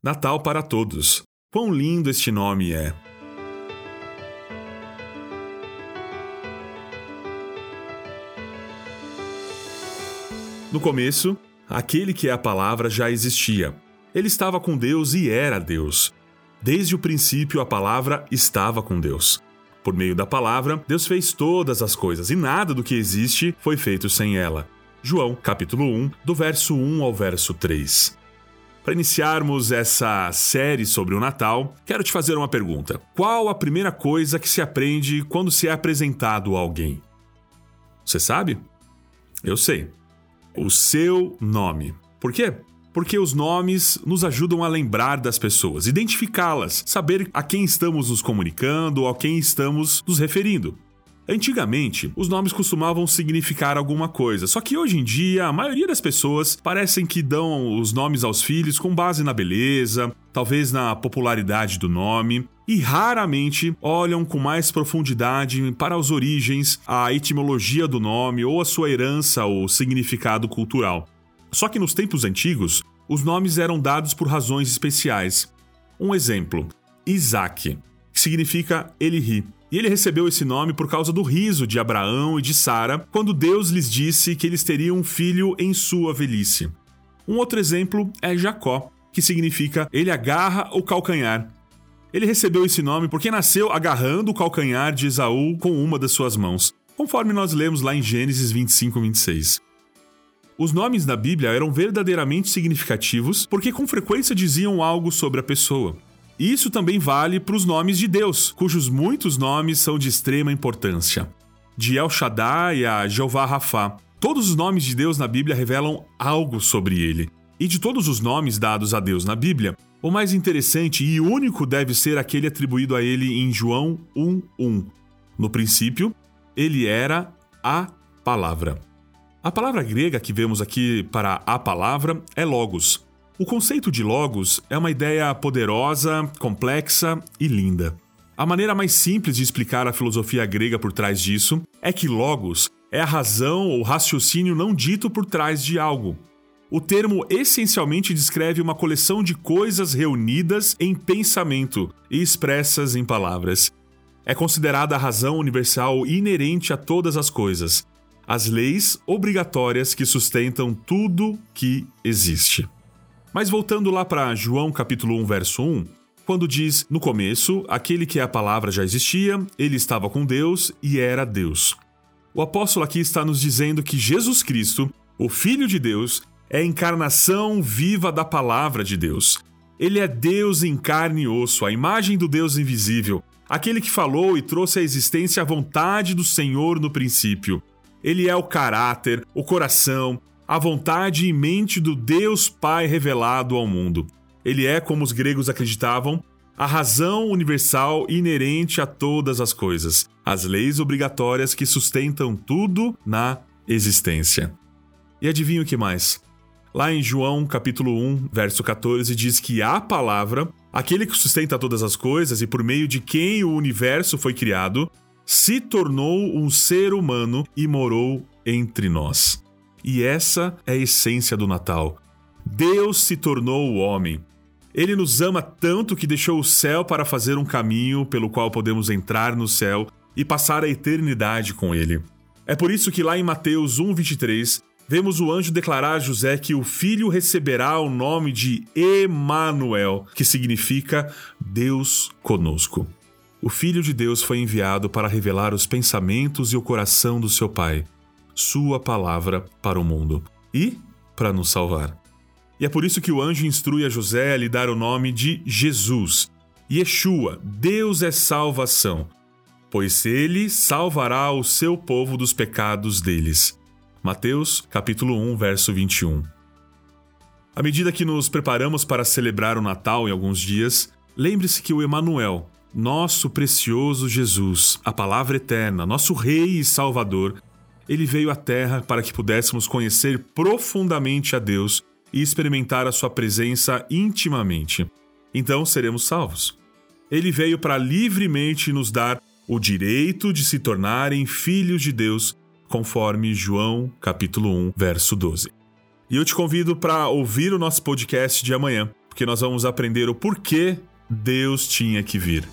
Natal para todos. Quão lindo este nome é! No começo, aquele que é a palavra já existia. Ele estava com Deus e era Deus. Desde o princípio, a palavra estava com Deus. Por meio da palavra, Deus fez todas as coisas e nada do que existe foi feito sem ela. João, capítulo 1, do verso 1 ao verso 3. Para iniciarmos essa série sobre o Natal, quero te fazer uma pergunta. Qual a primeira coisa que se aprende quando se é apresentado a alguém? Você sabe? Eu sei. O seu nome. Por quê? Porque os nomes nos ajudam a lembrar das pessoas, identificá-las, saber a quem estamos nos comunicando a quem estamos nos referindo. Antigamente, os nomes costumavam significar alguma coisa, só que hoje em dia a maioria das pessoas parecem que dão os nomes aos filhos com base na beleza, talvez na popularidade do nome, e raramente olham com mais profundidade para as origens, a etimologia do nome ou a sua herança ou significado cultural. Só que nos tempos antigos, os nomes eram dados por razões especiais. Um exemplo: Isaac, que significa ele ri. E ele recebeu esse nome por causa do riso de Abraão e de Sara quando Deus lhes disse que eles teriam um filho em sua velhice. Um outro exemplo é Jacó, que significa ele agarra o calcanhar. Ele recebeu esse nome porque nasceu agarrando o calcanhar de Esaú com uma das suas mãos, conforme nós lemos lá em Gênesis 25, 26. Os nomes na Bíblia eram verdadeiramente significativos porque com frequência diziam algo sobre a pessoa. Isso também vale para os nomes de Deus, cujos muitos nomes são de extrema importância. De El Shaddai a Jeová Rafá. Todos os nomes de Deus na Bíblia revelam algo sobre ele. E de todos os nomes dados a Deus na Bíblia, o mais interessante e único deve ser aquele atribuído a ele em João 1:1. No princípio, ele era a palavra. A palavra grega que vemos aqui para a palavra é logos, o conceito de logos é uma ideia poderosa, complexa e linda. A maneira mais simples de explicar a filosofia grega por trás disso é que logos é a razão ou raciocínio não dito por trás de algo. O termo essencialmente descreve uma coleção de coisas reunidas em pensamento e expressas em palavras. É considerada a razão universal inerente a todas as coisas, as leis obrigatórias que sustentam tudo que existe. Mas voltando lá para João capítulo 1, verso 1, quando diz: No começo, aquele que é a palavra já existia, ele estava com Deus e era Deus. O apóstolo aqui está nos dizendo que Jesus Cristo, o Filho de Deus, é a encarnação viva da palavra de Deus. Ele é Deus em carne e osso, a imagem do Deus invisível, aquele que falou e trouxe à existência a vontade do Senhor no princípio. Ele é o caráter, o coração, a vontade e mente do Deus Pai revelado ao mundo. Ele é, como os gregos acreditavam, a razão universal inerente a todas as coisas, as leis obrigatórias que sustentam tudo na existência. E adivinha o que mais? Lá em João capítulo 1, verso 14, diz que a palavra, aquele que sustenta todas as coisas e por meio de quem o universo foi criado, se tornou um ser humano e morou entre nós. E essa é a essência do Natal. Deus se tornou o homem. Ele nos ama tanto que deixou o céu para fazer um caminho pelo qual podemos entrar no céu e passar a eternidade com ele. É por isso que lá em Mateus 1:23 vemos o anjo declarar a José que o filho receberá o nome de Emanuel, que significa Deus conosco. O filho de Deus foi enviado para revelar os pensamentos e o coração do seu pai sua palavra para o mundo e para nos salvar. E é por isso que o anjo instrui a José a lhe dar o nome de Jesus. Yeshua, Deus é salvação, pois ele salvará o seu povo dos pecados deles. Mateus, capítulo 1, verso 21. À medida que nos preparamos para celebrar o Natal em alguns dias, lembre-se que o Emanuel, nosso precioso Jesus, a palavra eterna, nosso rei e salvador, ele veio à Terra para que pudéssemos conhecer profundamente a Deus e experimentar a Sua presença intimamente. Então seremos salvos. Ele veio para livremente nos dar o direito de se tornarem filhos de Deus, conforme João capítulo 1, verso 12. E eu te convido para ouvir o nosso podcast de amanhã porque nós vamos aprender o porquê Deus tinha que vir.